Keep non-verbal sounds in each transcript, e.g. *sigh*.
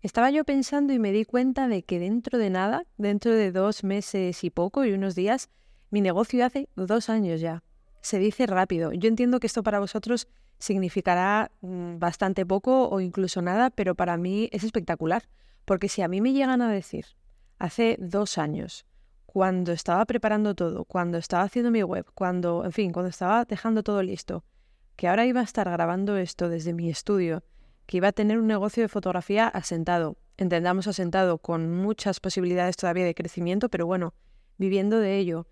Estaba yo pensando y me di cuenta de que dentro de nada, dentro de dos meses y poco y unos días, mi negocio hace dos años ya. Se dice rápido. Yo entiendo que esto para vosotros significará mm, bastante poco o incluso nada, pero para mí es espectacular. Porque si a mí me llegan a decir hace dos años, cuando estaba preparando todo, cuando estaba haciendo mi web, cuando, en fin, cuando estaba dejando todo listo, que ahora iba a estar grabando esto desde mi estudio, que iba a tener un negocio de fotografía asentado, entendamos asentado, con muchas posibilidades todavía de crecimiento, pero bueno, viviendo de ello,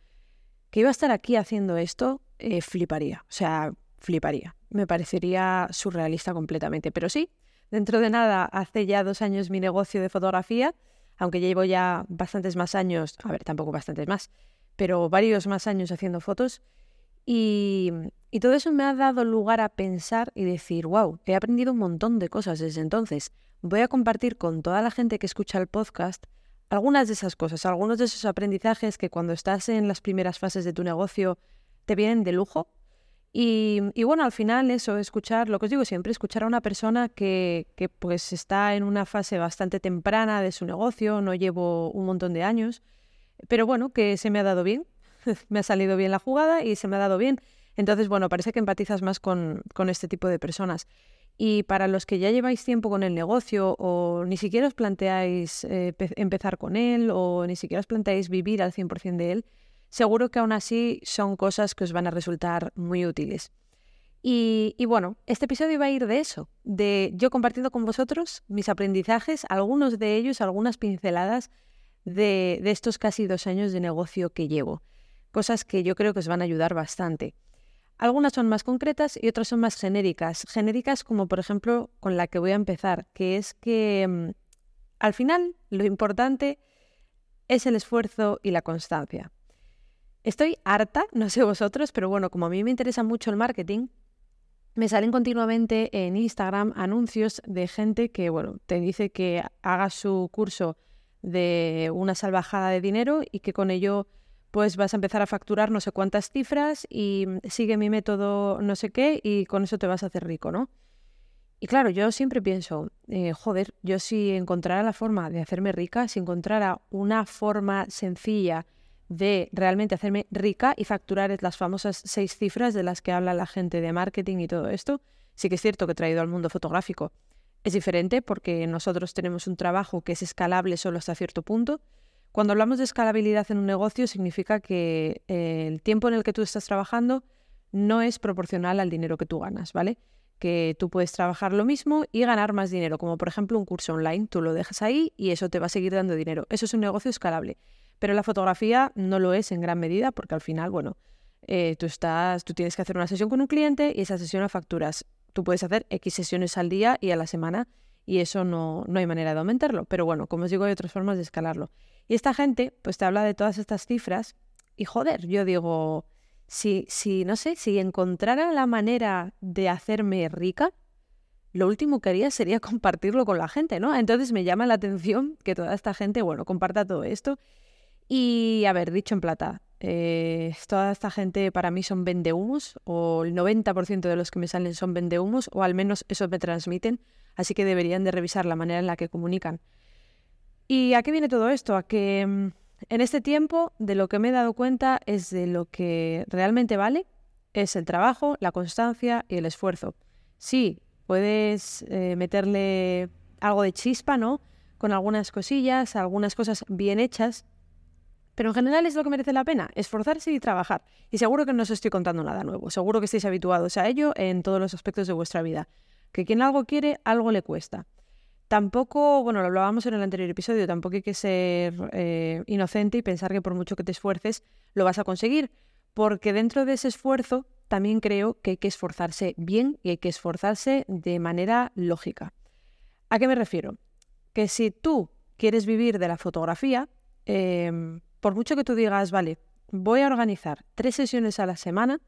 que iba a estar aquí haciendo esto, eh, fliparía, o sea, fliparía. Me parecería surrealista completamente, pero sí, dentro de nada, hace ya dos años mi negocio de fotografía, aunque llevo ya bastantes más años, a ver, tampoco bastantes más, pero varios más años haciendo fotos, y, todo eso me ha dado lugar a pensar y decir, wow, he aprendido un montón de cosas desde entonces. Voy a compartir con toda la gente que escucha el podcast algunas de esas cosas, algunos de esos aprendizajes que cuando estás en las primeras fases de tu negocio te vienen de lujo. Y, bueno, al final eso, escuchar, lo que os digo siempre, escuchar a una persona que, que pues está en una fase bastante temprana de su negocio, no llevo un montón de años, pero bueno, que se me ha dado bien, *laughs* me ha salido bien la jugada y se me ha dado bien. Entonces, bueno, parece que empatizas más con, este tipo de personas. Y para los que ya lleváis tiempo con el negocio o ni siquiera os planteáis eh, empezar con él o ni siquiera os planteáis vivir al 100% de él, seguro que aún así son cosas que os van a resultar muy útiles. Y, bueno, este episodio va a ir de eso, de yo compartiendo con vosotros mis aprendizajes, algunos de ellos, algunas pinceladas de estos casi dos años de negocio que llevo cosas que yo creo que os van a ayudar bastante. Algunas son más concretas y otras son más genéricas. Genéricas como por ejemplo con la que voy a empezar, que es que mm, al final lo importante es el esfuerzo y la constancia. Estoy harta, *laughs* no sé vosotros, pero bueno, como a mí me interesa mucho el marketing, me salen continuamente en Instagram anuncios de gente que, bueno, te dice que haga su curso de una salvajada de dinero y que con ello pues vas a empezar a facturar no sé cuántas cifras y sigue mi método no sé qué y con eso te vas a hacer rico, ¿no? Y claro, yo siempre pienso, eh, joder, yo si encontrara la forma de hacerme rica, si encontrara una forma sencilla de realmente hacerme rica y facturar las famosas seis cifras de las que habla la gente de marketing y todo esto, sí que es cierto que he traído al mundo fotográfico. Es diferente porque nosotros tenemos un trabajo que es escalable solo hasta cierto punto, cuando hablamos de escalabilidad en un negocio, significa que eh, el tiempo en el que tú estás trabajando no es proporcional al dinero que tú ganas, ¿vale? Que tú puedes trabajar lo mismo y ganar más dinero, como por ejemplo un curso online, tú lo dejas ahí y eso te va a seguir dando dinero. Eso es un negocio escalable. Pero la fotografía no lo es en gran medida porque al final, bueno, eh, tú, estás, tú tienes que hacer una sesión con un cliente y esa sesión la facturas. Tú puedes hacer X sesiones al día y a la semana y eso no, no hay manera de aumentarlo. Pero bueno, como os digo, hay otras formas de escalarlo. Y esta gente, pues te habla de todas estas cifras y joder, yo digo, si, si, no sé, si encontrara la manera de hacerme rica, lo último que haría sería *laughs* compartirlo con la gente, ¿no? Entonces me llama la atención que toda esta gente, bueno, comparta todo esto. Y, a ver, dicho en plata, eh, toda esta gente para mí son vendehumos, o el 90% de los que me salen son vendehumos, o al menos eso me transmiten, así que deberían de revisar la manera en la que comunican. ¿Y a qué viene todo esto? A que mm, en este tiempo de lo que me he dado cuenta es de lo que realmente vale, es el trabajo, la constancia y el esfuerzo. Sí, puedes eh, meterle algo de chispa, ¿no? Con algunas cosillas, algunas cosas bien hechas, pero en general es lo que merece la pena, esforzarse y trabajar. Y seguro que no os estoy contando nada nuevo, seguro que estáis habituados a ello en todos los aspectos de vuestra vida. Que quien algo quiere, algo le cuesta. Tampoco, bueno, lo hablábamos en el anterior episodio, tampoco hay que ser eh, inocente y pensar que por mucho que te esfuerces lo vas a conseguir, porque dentro de ese esfuerzo también creo que hay que esforzarse bien y hay que esforzarse de manera lógica. ¿A qué me refiero? Que si tú quieres vivir de la fotografía, em, por mucho que tú digas, vale, voy a organizar tres sesiones a la semana,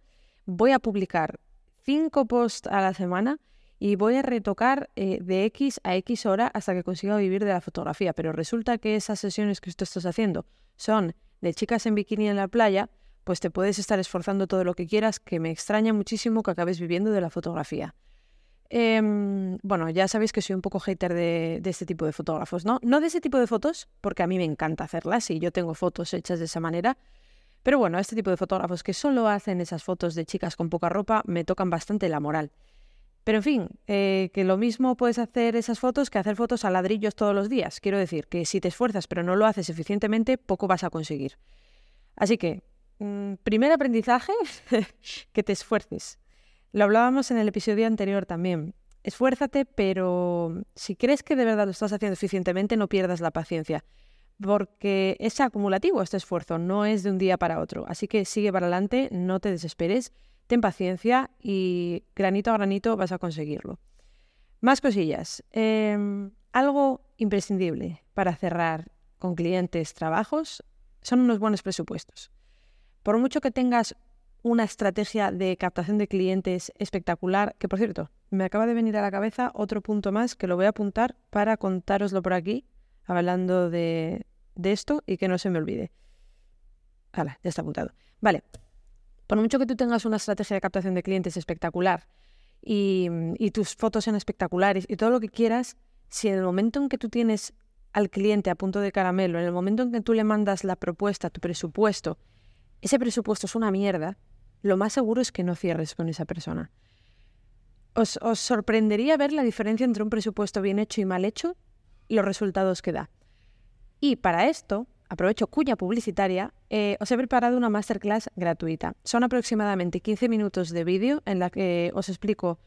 voy a publicar cinco posts a la semana, y voy a retocar eh, de X a X hora hasta que consiga vivir de la fotografía. Pero resulta que esas sesiones que tú estás haciendo son de chicas en bikini en la playa, pues te puedes estar esforzando todo lo que quieras, que me extraña muchísimo que acabes viviendo de la fotografía. Em, bueno, ya sabéis que soy un poco hater de, de, este tipo de fotógrafos, ¿no? No de ese tipo de fotos, porque a mí me encanta hacerlas y yo tengo fotos hechas de esa manera. Pero bueno, este tipo de fotógrafos que solo hacen esas fotos de chicas con poca ropa me tocan bastante la moral. Pero en fin, eh, que lo mismo puedes hacer esas fotos que hacer fotos a ladrillos todos los días. Quiero decir que si te esfuerzas pero no lo haces eficientemente, poco vas a conseguir. Así que, mm, primer aprendizaje, *laughs* que te esfuerces. Lo hablábamos en el episodio anterior también. Esfuérzate, pero si crees que de verdad lo estás haciendo eficientemente, no pierdas la paciencia, porque es acumulativo este esfuerzo, no es de un día para otro. Así que sigue para adelante, no te desesperes, ten paciencia y granito a granito vas a conseguirlo. Más cosillas. Em, algo imprescindible para cerrar con clientes trabajos son unos buenos presupuestos. Por mucho que tengas una estrategia de captación de clientes espectacular, que por cierto, me acaba de venir a la cabeza otro punto más que lo voy a apuntar para contároslo por aquí, hablando de, esto y que no se me olvide. Hala, ya está apuntado. Vale, por mucho que tú tengas una estrategia de captación de clientes espectacular y, y tus fotos sean espectaculares y todo lo que quieras, si en el momento en que tú tienes al cliente a punto de caramelo, en el momento en que tú le mandas la propuesta, tu presupuesto, ese presupuesto es una mierda, lo más seguro es que no cierres con esa persona. Os, sorprendería ver la diferencia entre un presupuesto bien hecho y mal hecho y los resultados que da. Y para esto, aprovecho cuña publicitaria, eh, os he preparado una masterclass gratuita. Son aproximadamente 15 minutos de vídeo en la que os explico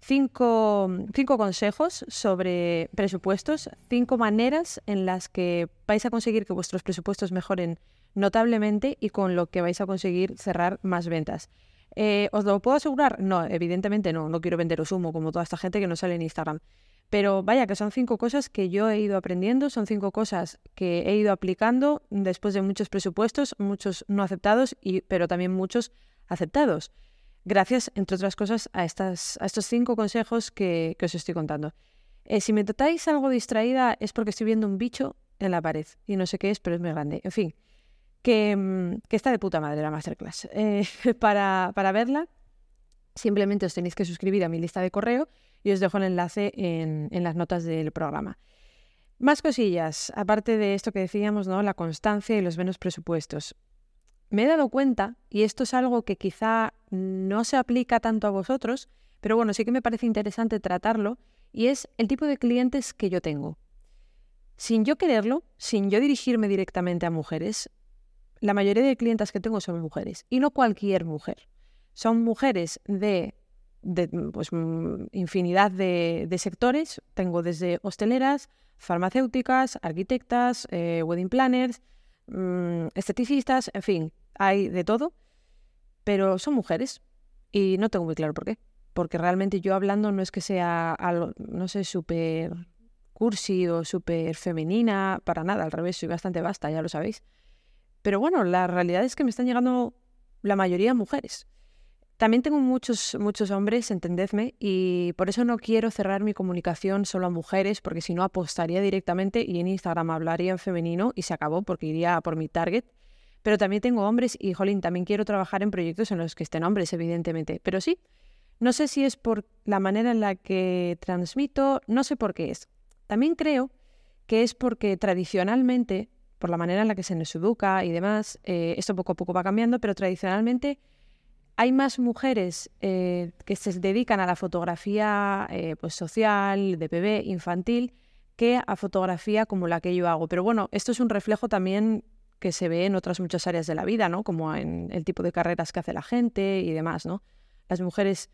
cinco, consejos sobre presupuestos, cinco maneras en las que vais a conseguir que vuestros presupuestos mejoren notablemente y con lo que vais a conseguir cerrar más ventas. Eh, ¿Os lo puedo asegurar? No, evidentemente no, no quiero venderos humo como toda esta gente que no sale en Instagram. Pero vaya que son cinco cosas que yo he ido aprendiendo, son cinco cosas que he ido aplicando después de muchos presupuestos, muchos no aceptados, y, pero también muchos aceptados. Gracias, entre otras cosas, a, estas, a estos cinco consejos que, os estoy contando. Eh, si me tratáis algo distraída es porque estoy viendo un bicho en la pared y no sé qué es, pero es muy grande. En fin, Mm, que, está de puta madre la masterclass. Eh, *laughs* para, para, verla, simplemente os tenéis que suscribir a mi lista de correo y os dejo el enlace en, en las notas del programa. Más cosillas, aparte de esto que decíamos, ¿no? La constancia y los menos presupuestos. Me he dado cuenta, y esto es algo que quizá no se aplica tanto a vosotros, pero bueno, sí que me parece interesante tratarlo, y es el tipo de clientes que yo tengo. Sin yo quererlo, sin yo dirigirme directamente a mujeres, la mayoría de clientas que tengo son mujeres y no cualquier mujer. Son mujeres de, pues, mm, infinidad de, sectores. Tengo desde hosteleras, farmacéuticas, arquitectas, eh, wedding planners, mm, esteticistas, en fin, hay de todo. Pero son mujeres y no tengo muy claro por qué. Porque realmente yo hablando no es que sea algo, no sé, súper cursi o súper femenina, para nada, al revés, soy bastante vasta, ya lo sabéis. Pero bueno, la realidad es que me están llegando la mayoría mujeres. También tengo muchos, muchos hombres, entendedme, y por eso no quiero cerrar mi comunicación solo a mujeres, porque si no apostaría directamente y en Instagram hablaría en femenino y se acabó porque iría por mi target. Pero también tengo hombres y, jolín, también quiero trabajar en proyectos en los que estén hombres, evidentemente. Pero sí, no sé si es por la manera en la que transmito, no sé por qué es. También creo que es porque tradicionalmente por la manera en la que se nos educa y demás, eh, esto poco a poco va cambiando, pero tradicionalmente hay más mujeres eh, que se dedican a la fotografía eh, pues social, de bebé, infantil, que a fotografía como la que yo hago. Pero bueno, esto es un reflejo también que se ve en otras muchas áreas de la vida, ¿no? Como en el tipo de carreras que hace la gente y demás, ¿no? Las mujeres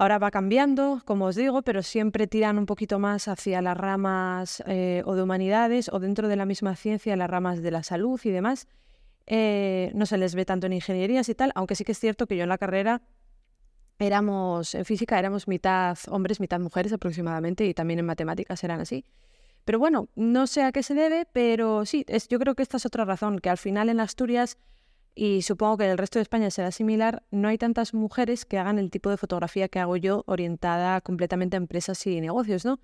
Ahora va cambiando, como os digo, pero siempre tiran un poquito más hacia las ramas eh, o de humanidades o dentro de la misma ciencia, las ramas de la salud y demás. Eh, no se les ve tanto en ingenierías y tal, aunque sí que es cierto que yo en la carrera éramos, en física éramos mitad hombres, mitad mujeres aproximadamente y también en matemáticas eran así. Pero bueno, no sé a qué se debe, pero sí, es, yo creo que esta es otra razón, que al final en Asturias y supongo que en el resto de España será similar, no hay tantas mujeres que hagan el tipo de fotografía que hago yo orientada completamente a empresas y negocios, ¿no?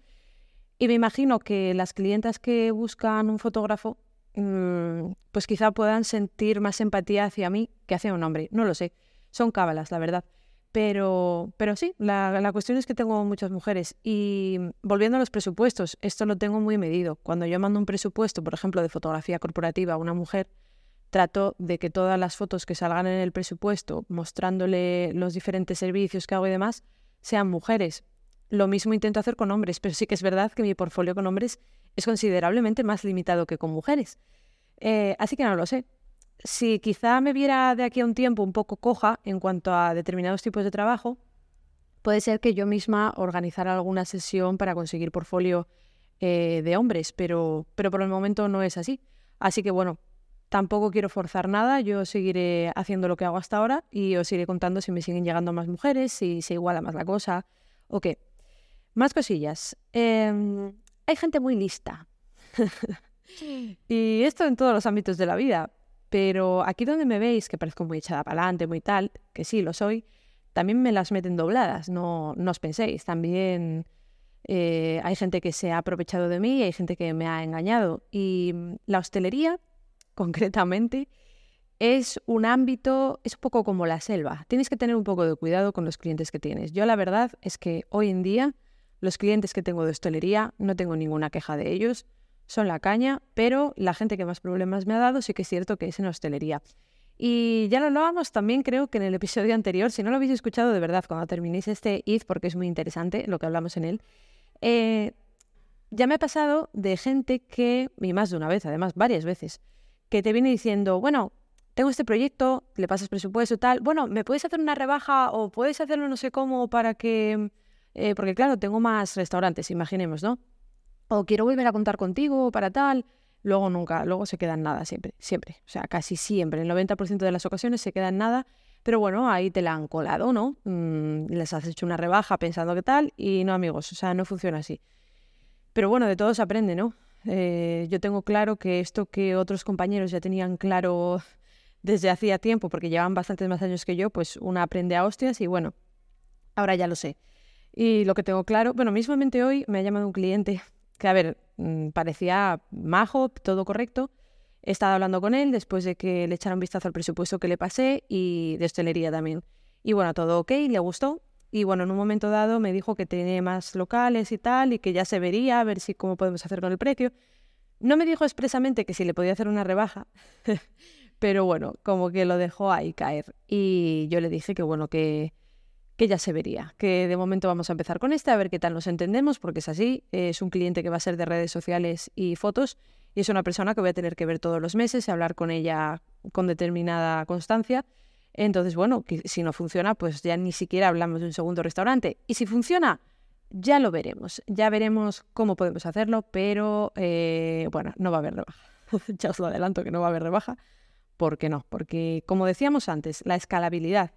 Y me imagino que las clientas que buscan un fotógrafo, pues quizá puedan sentir más empatía hacia mí que hacia un hombre, no lo sé, son cábalas, la verdad. Pero, pero sí, la, la, cuestión es que tengo muchas mujeres. Y volviendo a los presupuestos, esto lo tengo muy medido. Cuando yo mando un presupuesto, por ejemplo, de fotografía corporativa a una mujer, trato de que todas las fotos que salgan en el presupuesto, mostrándole los diferentes servicios que hago y demás, sean mujeres. Lo mismo intento hacer con hombres, pero sí que es verdad que mi portfolio con hombres es considerablemente más limitado que con mujeres. Eh, así que no lo sé si quizá me viera de aquí a un tiempo un poco coja en cuanto a determinados tipos de trabajo, puede ser que yo misma organizara alguna sesión para conseguir portfolio eh, de hombres, pero, pero por el momento no es así. Así que bueno, tampoco quiero forzar nada, yo seguiré haciendo lo que hago hasta ahora y os iré contando si me siguen llegando más mujeres, si se iguala más la cosa o qué. Más cosillas. Em, hay gente muy lista. *laughs* y esto en todos los ámbitos de la vida. Pero aquí donde me veis, que parezco muy echada para adelante, muy tal, que sí, lo soy, también me las meten dobladas, no, no os penséis. También eh, hay gente que se ha aprovechado de mí y hay gente que me ha engañado. Y mm, la hostelería, *laughs* concretamente, es un ámbito, es un poco como la selva. Tienes que tener un poco de cuidado con los clientes que tienes. Yo la verdad es que hoy en día los clientes que tengo de hostelería no tengo ninguna queja de ellos son la caña, pero la gente que más problemas me ha dado sí que es cierto que es en hostelería. Y ya lo hablábamos también, creo que en el episodio anterior, si no lo habéis escuchado de verdad, cuando terminéis este id, porque es muy interesante lo que hablamos en él, eh, ya me ha pasado de gente que, y más de una vez, además varias veces, que te viene diciendo, bueno, tengo este proyecto, le pasas presupuesto tal, bueno, ¿me puedes hacer una rebaja o puedes hacerlo no sé cómo para que... Eh, porque claro, tengo más restaurantes, imaginemos, ¿no? o quiero volver a contar contigo para tal, luego nunca, luego se queda en nada siempre, siempre, o sea, casi siempre, el 90% de las ocasiones se queda en nada, pero bueno, ahí te la han colado, ¿no? Mm, les has hecho una rebaja pensando que tal y no amigos, o sea, no funciona así. Pero bueno, de todo se aprende, ¿no? Eh, yo tengo claro que esto que otros compañeros ya tenían claro desde hacía tiempo, porque llevan bastantes más años que yo, pues una aprende a hostias y bueno, ahora ya lo sé. Y lo que tengo claro, bueno, mismamente hoy me ha llamado un cliente que a ver, mm, parecía majo, todo correcto. He estado hablando con él después de que le echara un vistazo al presupuesto que le pasé y de hostelería también. Y bueno, todo ok, le gustó. Y bueno, en un momento dado me dijo que tenía más locales y tal, y que ya se vería, a ver si cómo podemos hacer con el precio. No me dijo expresamente que si le podía hacer una rebaja, *laughs* pero bueno, como que lo dejó ahí caer. Y yo le dije que bueno, que, que ya se vería, que de momento vamos a empezar con este, a ver qué tal nos entendemos, porque es así, es un cliente que va a ser de redes sociales y fotos, y es una persona que voy a tener que ver todos los meses y hablar con ella con determinada constancia. Entonces, bueno, si no funciona, pues ya ni siquiera hablamos de un segundo restaurante. Y si funciona, ya lo veremos, ya veremos cómo podemos hacerlo, pero eh, bueno, no va a haber rebaja. *laughs* ya os lo adelanto que no va a haber rebaja. ¿Por qué no? Porque, como decíamos antes, la escalabilidad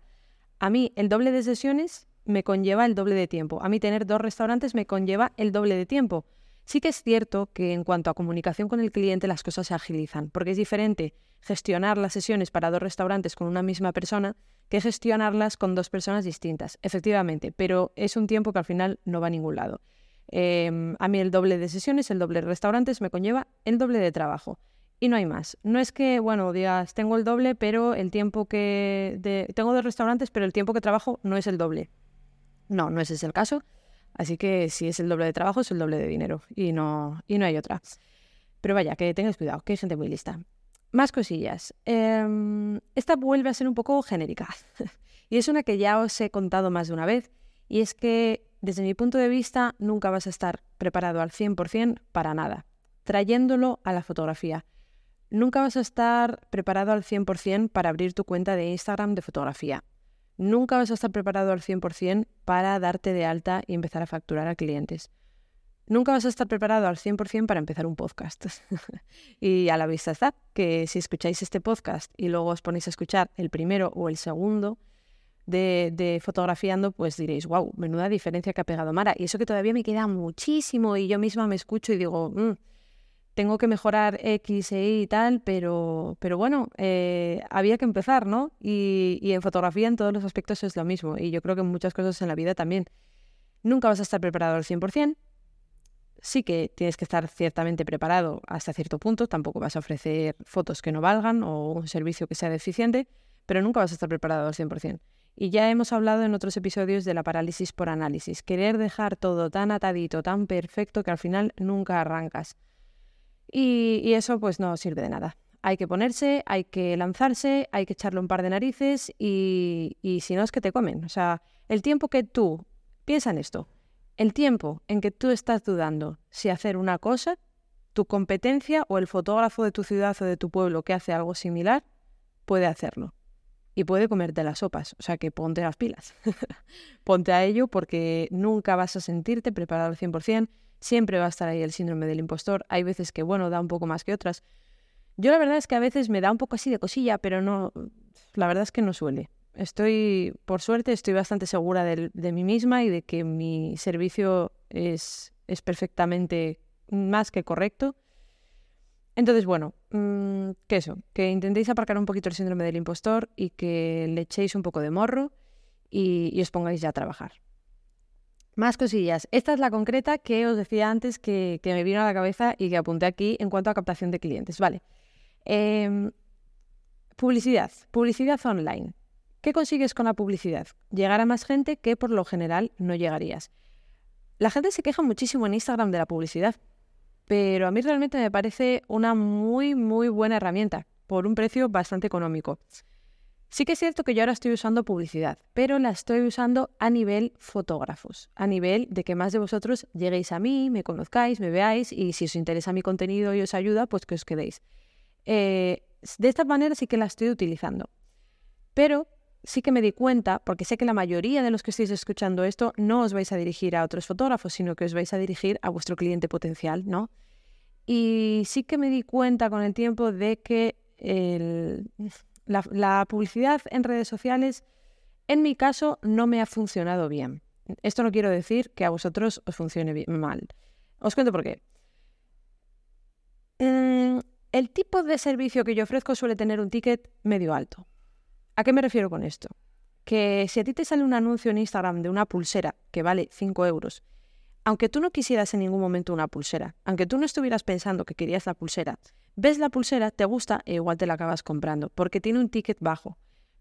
a mí el doble de sesiones me conlleva el doble de tiempo. A mí tener dos restaurantes me conlleva el doble de tiempo. Sí que es cierto que en cuanto a comunicación con el cliente las cosas se agilizan, porque es diferente gestionar las sesiones para dos restaurantes con una misma persona que gestionarlas con dos personas distintas, efectivamente, pero es un tiempo que al final no va a ningún lado. Em, a mí el doble de sesiones, el doble de restaurantes me conlleva el doble de trabajo y no hay más. No es que, bueno, digas, tengo el doble, pero el tiempo que... Tengo dos restaurantes, pero el tiempo que trabajo no es el doble. No, no ese es el caso. Así que si es el doble de trabajo, es el doble de dinero. Y no, y no hay otra. Pero vaya, que tengáis cuidado, que hay gente muy lista. Más cosillas. Em, esta vuelve a ser un poco genérica. *laughs* y es una que ya os he contado más de una vez. Y es que, desde mi punto de vista, nunca vas a estar preparado al 100% para nada. Trayéndolo a la fotografía Nunca vas a estar preparado al 100% para abrir tu cuenta de Instagram de fotografía. Nunca vas a estar preparado al 100% para darte de alta y empezar a facturar a clientes. Nunca vas a estar preparado al 100% para empezar un podcast. *laughs* y a la vista está que si escucháis este podcast y luego os ponéis a escuchar el primero o el segundo de, fotografiando, pues diréis, wow, menuda diferencia que ha pegado Mara. Y eso que todavía me queda muchísimo y yo misma me escucho y digo, mm, tengo que mejorar X e Y y tal, pero, pero bueno, eh, había que empezar, ¿no? Y, y, en fotografía en todos los aspectos es lo mismo, y yo creo que en muchas cosas en la vida también. Nunca vas a estar preparado al 100%, sí que tienes que estar ciertamente preparado hasta cierto punto, tampoco vas a ofrecer fotos que no valgan o un servicio que sea deficiente, pero nunca vas a estar preparado al 100%. Y ya hemos hablado en otros episodios de la parálisis por análisis, querer dejar todo tan atadito, tan perfecto que al final nunca arrancas. Y, eso pues no sirve de nada. Hay que ponerse, hay que lanzarse, hay que echarle un par de narices y, y si no es que te comen. O sea, el tiempo que tú, piensa en esto, el tiempo en que tú estás dudando si hacer una cosa, tu competencia o el fotógrafo de tu ciudad o de tu pueblo que hace algo similar puede hacerlo y puede comerte las sopas. O sea que ponte las pilas. *laughs* ponte a ello porque nunca vas a sentirte preparado al 100%. Siempre va a estar ahí el síndrome del impostor. Hay veces que, bueno, da un poco más que otras. Yo la verdad es que a veces me da un poco así de cosilla, pero no, la verdad es que no suele. Estoy, por suerte, estoy bastante segura de, de mí misma y de que mi servicio es, es perfectamente más que correcto entonces, bueno, mm, que eso, que intentéis aparcar un poquito el síndrome del impostor y que le echéis un poco de morro y, os pongáis ya a trabajar. Más cosillas. Esta es la concreta que os decía antes que, me vino a la cabeza y que apunté aquí en cuanto a captación de clientes. Vale. Em, publicidad. Publicidad online. ¿Qué consigues con la publicidad? Llegar a más gente que por lo general no llegarías. La gente se queja muchísimo en Instagram de la publicidad, pero a mí realmente me parece una muy, muy buena herramienta por un precio bastante económico. Sí que es cierto que yo ahora estoy usando publicidad, pero la estoy usando a nivel fotógrafos, a nivel de que más de vosotros lleguéis a mí, me conozcáis, me veáis y si os interesa mi contenido y os ayuda, pues que os quedéis. Eh, de esta manera sí que la estoy utilizando. Pero sí que me di cuenta, porque sé que la mayoría de los que estáis escuchando esto no os vais a dirigir a otros fotógrafos, sino que os vais a dirigir a vuestro cliente potencial, ¿no? Y sí que me di cuenta con el tiempo de que la, publicidad en redes sociales, en mi caso, no me ha funcionado bien. Esto no quiero decir que a vosotros os funcione mal. Os cuento por qué. Mm, el tipo de servicio que yo ofrezco suele tener un ticket medio alto. ¿A qué me refiero con esto? Que si a ti te sale un anuncio en Instagram de una pulsera que vale 5 euros, aunque tú no quisieras en ningún momento una pulsera, aunque tú no estuvieras pensando que querías la pulsera, ves la pulsera, te gusta e igual te la acabas comprando, porque tiene un ticket bajo.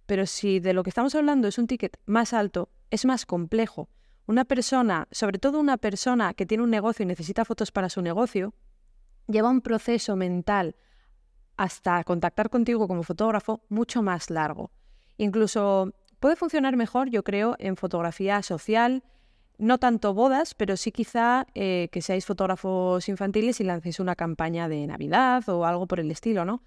Pero si de lo que estamos hablando es un ticket más alto, es más complejo. Una persona, sobre todo una persona que tiene un negocio y necesita fotos para su negocio, lleva un proceso mental hasta contactar contigo como fotógrafo mucho más largo. Incluso puede funcionar mejor, yo creo, en fotografía social, no tanto bodas, pero sí quizá eh, que seáis fotógrafos infantiles y lancéis una campaña de Navidad o algo por el estilo, ¿no?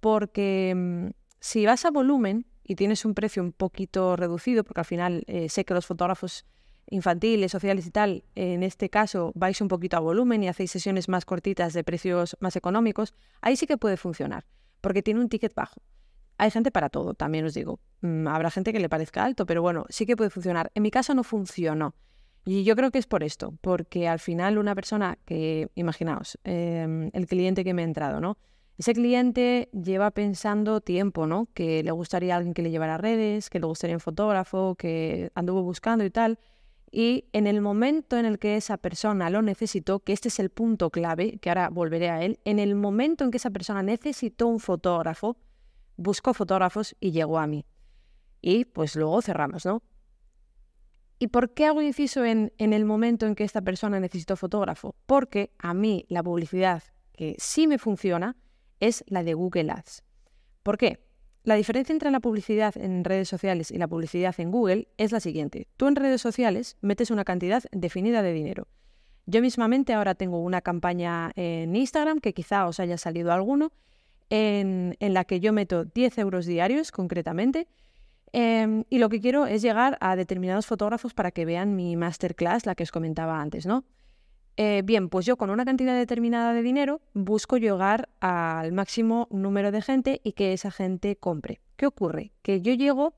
Porque mm, si vas a volumen y tienes un precio un poquito reducido, porque al final eh, sé que los fotógrafos infantiles, sociales y tal, en este caso vais un poquito a volumen y hacéis sesiones más cortitas de precios más económicos, ahí sí que puede funcionar, porque tiene un ticket bajo. Hay gente para todo, también os digo. Mm, habrá gente que le parezca alto, pero bueno, sí que puede funcionar. En mi caso no funcionó. Y yo creo que es por esto, porque al final una persona que, imaginaos, em, el cliente que me ha entrado, ¿no? Ese cliente lleva pensando tiempo, ¿no? Que le gustaría alguien que le llevara redes, que le gustaría un fotógrafo, que anduvo buscando y tal. Y en el momento en el que esa persona lo necesitó, que este es el punto clave, que ahora volveré a él, en el momento en que esa persona necesitó un fotógrafo, buscó fotógrafos y llegó a mí. Y pues luego cerramos, ¿no? ¿Y por qué hago inciso en, el momento en que esta persona necesitó fotógrafo? Porque a mí la publicidad que sí me funciona es la de Google Ads. ¿Por qué? La diferencia entre la publicidad en redes sociales y la publicidad en Google es la siguiente. Tú en redes sociales metes una cantidad definida de dinero. Yo mismamente ahora tengo una campaña en Instagram, que quizá os haya salido alguno, en, la que yo meto 10 euros diarios concretamente. Em, y lo que quiero es llegar a determinados fotógrafos para que vean mi masterclass, la que os comentaba antes, ¿no? Eh, bien, pues yo con una cantidad determinada de dinero busco llegar al máximo número de gente y que esa gente compre. ¿Qué ocurre? Que yo llego,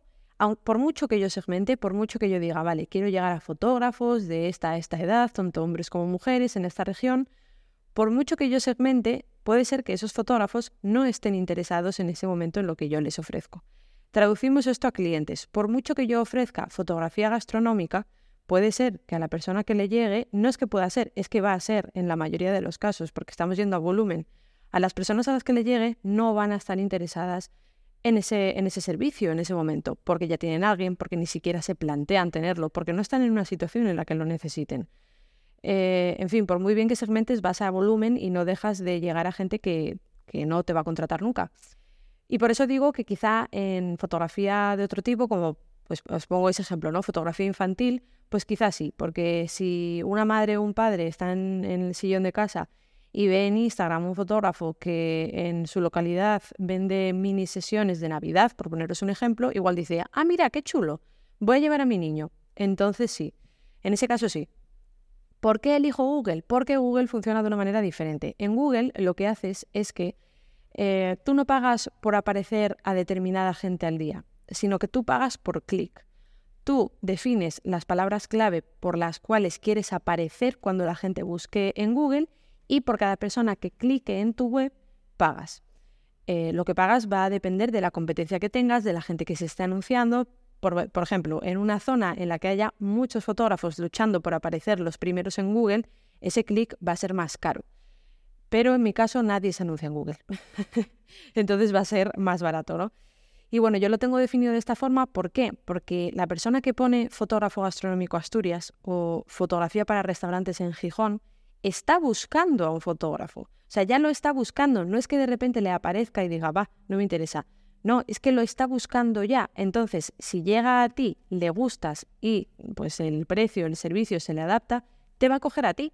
por mucho que yo segmente, por mucho que yo diga, vale, quiero llegar a fotógrafos de esta a esta edad, tanto hombres como mujeres en esta región, por mucho que yo segmente, puede ser que esos fotógrafos no estén interesados en ese momento en lo que yo les ofrezco. Traducimos esto a clientes. Por mucho que yo ofrezca fotografía gastronómica, puede ser que a la persona que le llegue, no es que pueda ser, es que va a ser en la mayoría de los casos, porque estamos yendo a volumen. A las personas a las que le llegue no van a estar interesadas en ese, en ese servicio, en ese momento, porque ya tienen alguien, porque ni siquiera se plantean tenerlo, porque no están en una situación en la que lo necesiten. Eh, en fin, por muy bien que segmentes, vas a volumen y no dejas de llegar a gente que, que no te va a contratar nunca. Y por eso digo que quizá en fotografía de otro tipo, como pues os pongo ese ejemplo, ¿no? Fotografía infantil, pues quizás sí, porque si una madre o un padre están en el sillón de casa y ve en Instagram un fotógrafo que en su localidad vende mini sesiones de Navidad, por poneros un ejemplo, igual dice, ah, mira, qué chulo, voy a llevar a mi niño. Entonces sí, en ese caso sí. ¿Por qué elijo Google? Porque Google funciona de una manera diferente. En Google lo que haces es que eh, tú no pagas por aparecer a determinada gente al día, sino que tú pagas por clic. Tú defines las palabras clave por las cuales quieres aparecer cuando la gente busque en Google y por cada persona que clique en tu web pagas. Eh, lo que pagas va a depender de la competencia que tengas, de la gente que se esté anunciando. Por, por, ejemplo, en una zona en la que haya muchos fotógrafos luchando por aparecer los primeros en Google, ese clic va a ser más caro. Pero en mi caso nadie se anuncia en Google. *laughs* Entonces va a ser más barato, ¿no? Y bueno, yo lo tengo definido de esta forma, ¿por qué? Porque la persona que pone fotógrafo gastronómico Asturias o fotografía para restaurantes en Gijón está buscando a un fotógrafo. O sea, ya lo está buscando, no es que de repente le aparezca y diga, va, no me interesa. No, es que lo está buscando ya. Entonces, si llega a ti, le gustas y pues el precio, el servicio se le adapta, te va a coger a ti.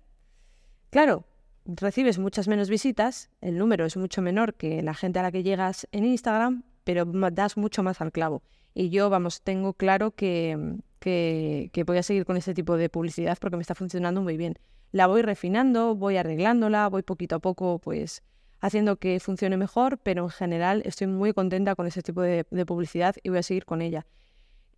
Claro, recibes muchas menos visitas, el número es mucho menor que la gente a la que llegas en Instagram, pero das mucho más al clavo. Y yo, vamos, tengo claro que, que, voy a seguir con ese tipo de publicidad porque me está funcionando muy bien. La voy refinando, voy arreglándola, voy poquito a poco, pues haciendo que funcione mejor, pero en general estoy muy contenta con ese tipo de, publicidad y voy a seguir con ella.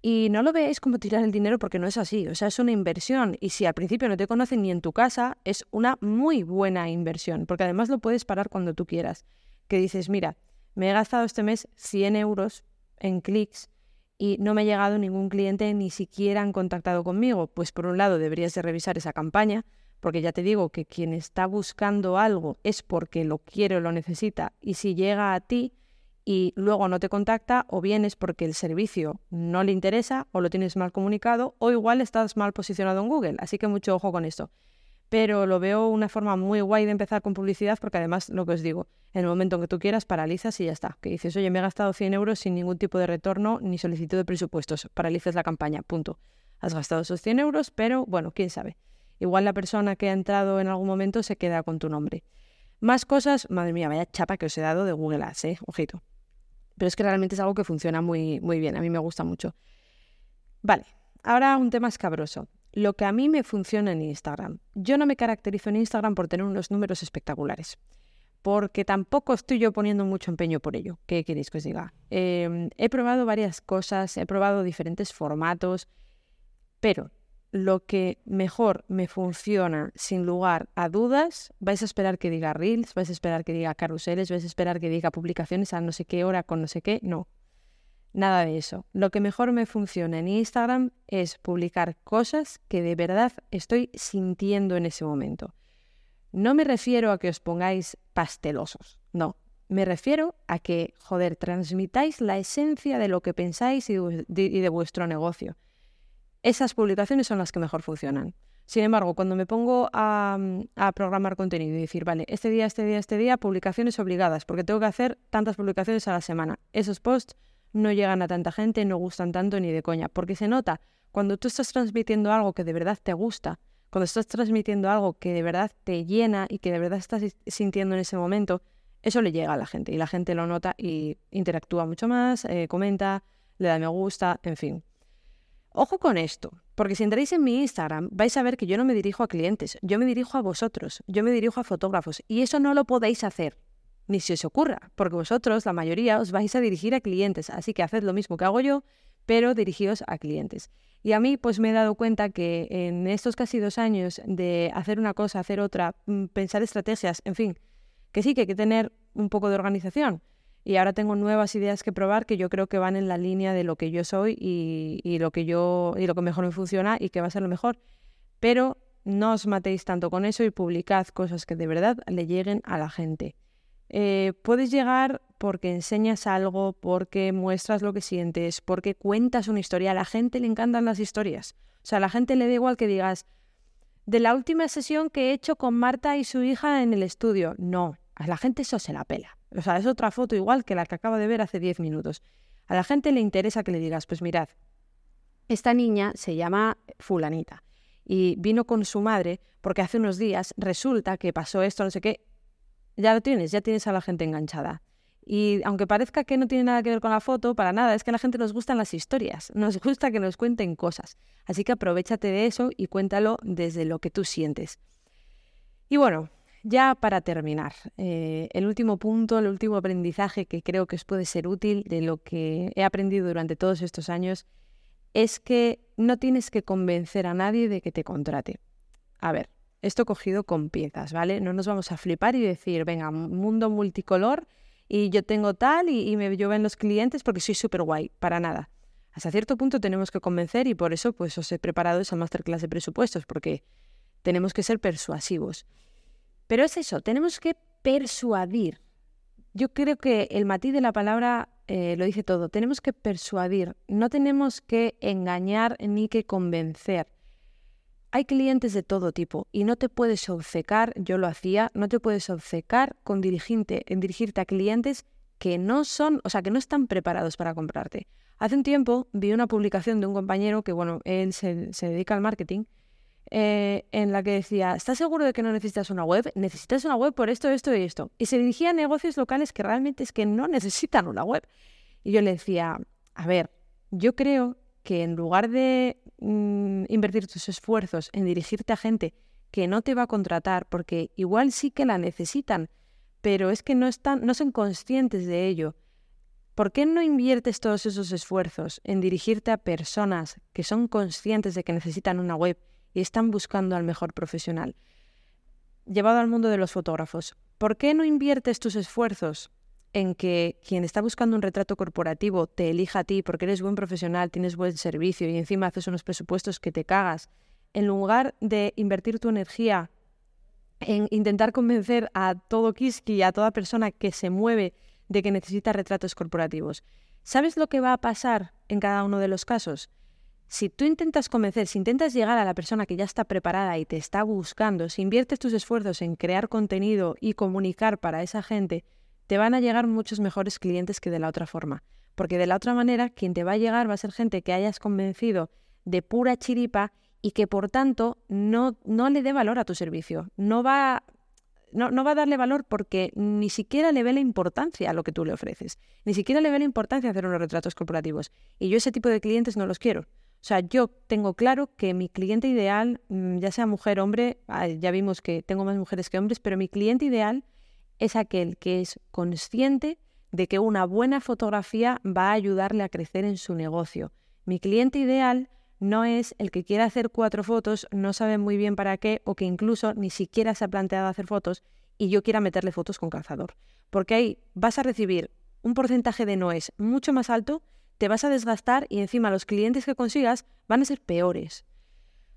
Y no lo veáis como tirar el dinero porque no es así, o sea, es una inversión y si al principio no te conocen ni en tu casa, es una muy buena inversión, porque además lo puedes parar cuando tú quieras. Que dices, mira, me he gastado este mes 100 euros en clics y no me ha llegado ningún cliente, ni siquiera han contactado conmigo. Pues por un lado deberías de revisar esa campaña, porque ya te digo que quien está buscando algo es porque lo quiere o lo necesita, y si llega a ti y luego no te contacta, o bien es porque el servicio no le interesa, o lo tienes mal comunicado, o igual estás mal posicionado en Google. Así que mucho ojo con esto pero lo veo una forma muy guay de empezar con publicidad porque además, lo que os digo, en el momento en que tú quieras, paralizas y ya está. Que dices, oye, me he gastado 100 euros sin ningún tipo de retorno ni solicitud de presupuestos. Paralizas la campaña, punto. Has gastado esos 100 euros, pero bueno, quién sabe. Igual la persona que ha entrado en algún momento se queda con tu nombre. Más cosas, madre mía, vaya chapa que os he dado de Google Ads, ¿eh? Ojito. Pero es que realmente es algo que funciona muy, muy bien, a mí me gusta mucho. Vale, ahora un tema escabroso lo que a mí me funciona en Instagram. Yo no me caracterizo en Instagram por tener unos números espectaculares, porque tampoco estoy yo poniendo mucho empeño por ello. ¿Qué queréis que os diga? Em, he probado varias cosas, he probado diferentes formatos, pero lo que mejor me funciona, sin lugar a dudas, vais a esperar que diga reels, vais a esperar que diga caruseles, vais a esperar que diga publicaciones a no sé qué hora con no sé qué. No, Nada de eso. Lo que mejor me funciona en Instagram es publicar cosas que de verdad estoy sintiendo en ese momento. No me refiero a que os pongáis pastelosos, no. Me refiero a que, joder, transmitáis la esencia de lo que pensáis y de, vuestro negocio. Esas publicaciones son las que mejor funcionan. Sin embargo, cuando me pongo a, programar contenido y decir, vale, este día, este día, este día, publicaciones obligadas, porque tengo que hacer tantas publicaciones a la semana, esos posts no llegan a tanta gente, no gustan tanto ni de coña, porque se nota cuando tú estás transmitiendo algo que de verdad te gusta, cuando estás transmitiendo algo que de verdad te llena y que de verdad estás sintiendo en ese momento, eso le llega a la gente y la gente lo nota y interactúa mucho más, eh, comenta, le da me gusta, en fin. Ojo con esto, porque si entráis en mi Instagram vais a ver que yo no me dirijo a clientes, yo me dirijo a vosotros, yo me dirijo a fotógrafos y eso no lo podéis hacer ni se os ocurra, porque vosotros, la mayoría, os vais a dirigir a clientes, así que haced lo mismo que hago yo, pero dirigíos a clientes. Y a mí, pues me he dado cuenta que en estos casi dos años de hacer una cosa, hacer otra, mm, pensar estrategias, en fin, que sí que hay que tener un poco de organización. Y ahora tengo nuevas ideas que probar que yo creo que van en la línea de lo que yo soy y, lo que yo y lo que mejor me funciona y que va a ser lo mejor. Pero no os matéis tanto con eso y publicad cosas que de verdad le lleguen a la gente. Eh, puedes llegar porque enseñas algo, porque muestras lo que sientes, porque cuentas una historia. A la gente le encantan las historias. O sea, a la gente le da igual que digas, de la última sesión que he hecho con Marta y su hija en el estudio. No, a la gente eso se la pela. O sea, es otra foto igual que la que acaba de ver hace 10 minutos. A la gente le interesa que le digas, pues mirad, esta niña se llama fulanita y vino con su madre porque hace unos días resulta que pasó esto, no sé qué. Ya lo tienes, ya tienes a la gente enganchada. Y aunque parezca que no tiene nada que ver con la foto, para nada, es que a la gente nos gustan las historias, *laughs* nos gusta que nos cuenten cosas. Así que aprovechate de eso y cuéntalo desde lo que tú sientes. Y bueno, ya para terminar, eh, el último punto, el último aprendizaje que creo que os puede ser útil de lo que he aprendido durante todos estos años es que no tienes que convencer a nadie de que te contrate. A ver, esto cogido con piezas, ¿vale? No nos vamos a flipar y decir, venga, mundo multicolor y yo tengo tal y, me llevan los clientes porque soy súper guay, para nada. Hasta cierto punto tenemos que convencer y por eso pues os he preparado esa masterclass de presupuestos, porque tenemos que ser persuasivos. Pero es eso, tenemos que persuadir. Yo creo que el matiz de la palabra eh, lo dice todo. Tenemos que persuadir, no tenemos que engañar ni que convencer. Hay clientes de todo tipo y no te puedes obcecar, yo lo hacía, no te puedes obcecar con dirigirte, en dirigirte a clientes que no son, o sea, que no están preparados para comprarte. Hace un tiempo vi una publicación de un compañero que, bueno, él se, dedica al marketing, eh, en la que decía, ¿estás seguro de que no necesitas una web? Necesitas una web por esto, esto y esto. Y se dirigía a negocios locales que realmente es que no necesitan una web. Y yo le decía, a ver, yo creo que en lugar de mm, invertir tus esfuerzos en dirigirte a gente que no te va a contratar, porque igual sí que la necesitan, pero es que no están, no son conscientes de ello. ¿Por qué no inviertes todos esos esfuerzos en dirigirte a personas que son conscientes de que necesitan una web y están buscando al mejor profesional? Llevado al mundo de los fotógrafos, ¿por qué no inviertes tus esfuerzos en que quien está buscando un retrato corporativo te elija a ti porque eres buen profesional, tienes buen servicio y encima haces unos presupuestos que te cagas, en lugar de invertir tu energía en intentar convencer a todo Kiski y a toda persona que se mueve de que necesita retratos corporativos. ¿Sabes lo que va a pasar en cada uno de los casos? Si tú intentas convencer, si intentas llegar a la persona que ya está preparada y te está buscando, si inviertes tus esfuerzos en crear contenido y comunicar para esa gente, te van a llegar muchos mejores clientes que de la otra forma. Porque de la otra manera, quien te va a llegar va a ser gente que hayas convencido de pura chiripa y que por tanto no, no le dé valor a tu servicio. No va, no, no, va a darle valor porque ni siquiera le ve la importancia a lo que tú le ofreces. Ni siquiera le ve la importancia hacer unos retratos corporativos. Y yo ese tipo de clientes no los quiero. O sea, yo tengo claro que mi cliente ideal, mm, ya sea mujer hombre, ah, ya vimos que tengo más mujeres que hombres, pero mi cliente ideal es aquel que es consciente de que una buena fotografía va a ayudarle a crecer en su negocio. Mi cliente ideal no es el que quiere hacer cuatro fotos, no sabe muy bien para qué o que incluso ni siquiera se ha planteado hacer fotos y yo quiera meterle fotos con calzador. Porque ahí vas a recibir un porcentaje de noes mucho más alto, te vas a desgastar y encima los clientes que consigas van a ser peores.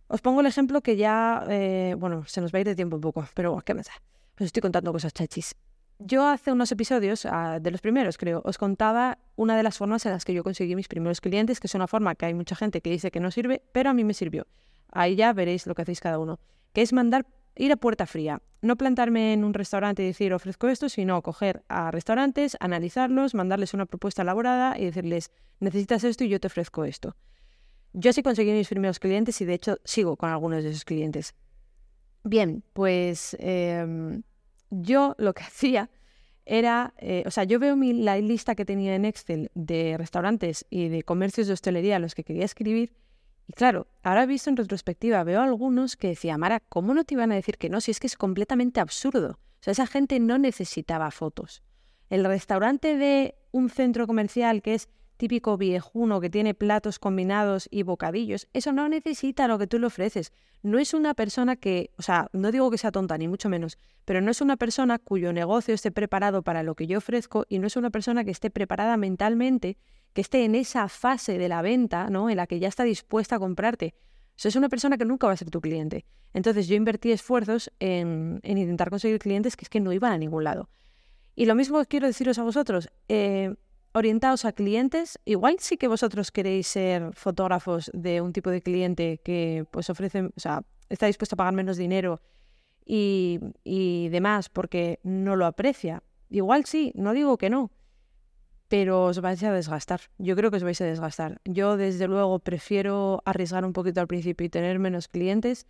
Os pongo el ejemplo que ya, eh, bueno, se nos va a ir de tiempo un poco, pero ¿qué da? os estoy contando cosas chachis. Yo hace unos episodios, ah, de los primeros creo, os contaba una de las formas en las que yo conseguí mis primeros clientes, que es una forma que hay mucha gente que dice que no sirve, pero a mí me sirvió. Ahí ya veréis lo que hacéis cada uno, que es mandar, ir a puerta fría. No plantarme en un restaurante y decir ofrezco esto, sino coger a restaurantes, analizarlos, mandarles una propuesta elaborada y decirles necesitas esto y yo te ofrezco esto. Yo sí conseguí mis primeros clientes y de hecho sigo con algunos de esos clientes. Bien, pues em, yo lo que *laughs* hacía era, eh, o sea, yo veo mi, la lista que tenía en Excel de restaurantes y de comercios de hostelería a los que quería escribir. Y claro, ahora visto en retrospectiva, veo algunos que decía, Mara, ¿cómo no te iban a decir que no? Si es que es completamente absurdo. O sea, esa gente no necesitaba fotos. El restaurante de un centro comercial que es típico viejuno que tiene platos combinados y bocadillos, eso no necesita lo que tú le ofreces. No es una persona que, o sea, no digo que sea tonta, ni mucho menos, pero no es una persona cuyo negocio esté preparado para lo que yo ofrezco y no es una persona que esté preparada mentalmente, que esté en esa fase de la venta, ¿no? En la que ya está dispuesta a comprarte. Eso es una persona que nunca va a ser tu cliente. Entonces yo invertí esfuerzos en, en intentar conseguir clientes que es que no iban a ningún lado. Y lo mismo quiero deciros a vosotros, eh, orientaos a clientes, igual sí que vosotros queréis ser fotógrafos de un tipo de cliente que pues ofrece, o sea, está dispuesto a pagar menos dinero y, y demás porque no lo aprecia. Igual sí, no digo que no, pero os vais a desgastar. Yo creo que os vais a desgastar. Yo, desde luego, prefiero arriesgar un poquito al principio y tener menos clientes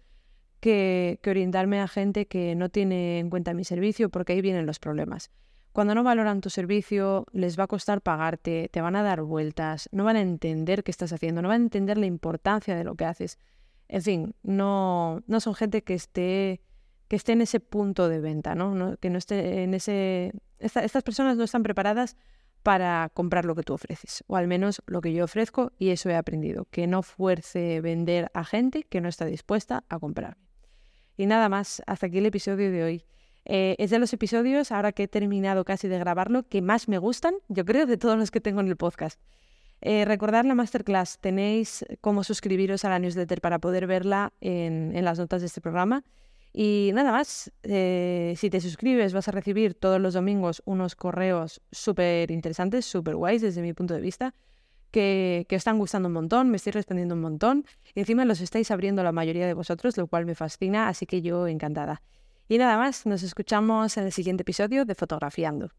que, que, orientarme a gente que no tiene en cuenta mi servicio, porque ahí vienen los problemas. Cuando no valoran tu servicio, les va a costar pagarte, te van a dar vueltas, no van a entender qué estás haciendo, no van a entender la importancia de lo que haces. En fin, no, no son gente que esté, que esté en ese punto de venta, ¿no? que no esté en ese... estas personas no están preparadas para comprar lo que tú ofreces, o al menos lo que yo ofrezco, y eso he aprendido, que no fuerce vender a gente que no está dispuesta a comprarme. Y nada más, hasta aquí el episodio de hoy. Eh, es de los episodios, ahora que he terminado casi de grabarlo, que más me gustan, yo creo, de todos los que tengo en el podcast. Eh, recordad la masterclass, tenéis cómo suscribiros a la newsletter para poder verla en, las notas de este programa. Y nada más, eh, si te suscribes vas a recibir todos los domingos unos correos súper interesantes, súper guays desde mi punto de vista, que, que están gustando un montón, me estoy respondiendo un montón y encima los estáis abriendo la mayoría de vosotros, lo cual me fascina, así que yo encantada. Y nada más, nos escuchamos en el siguiente episodio de Fotografiando.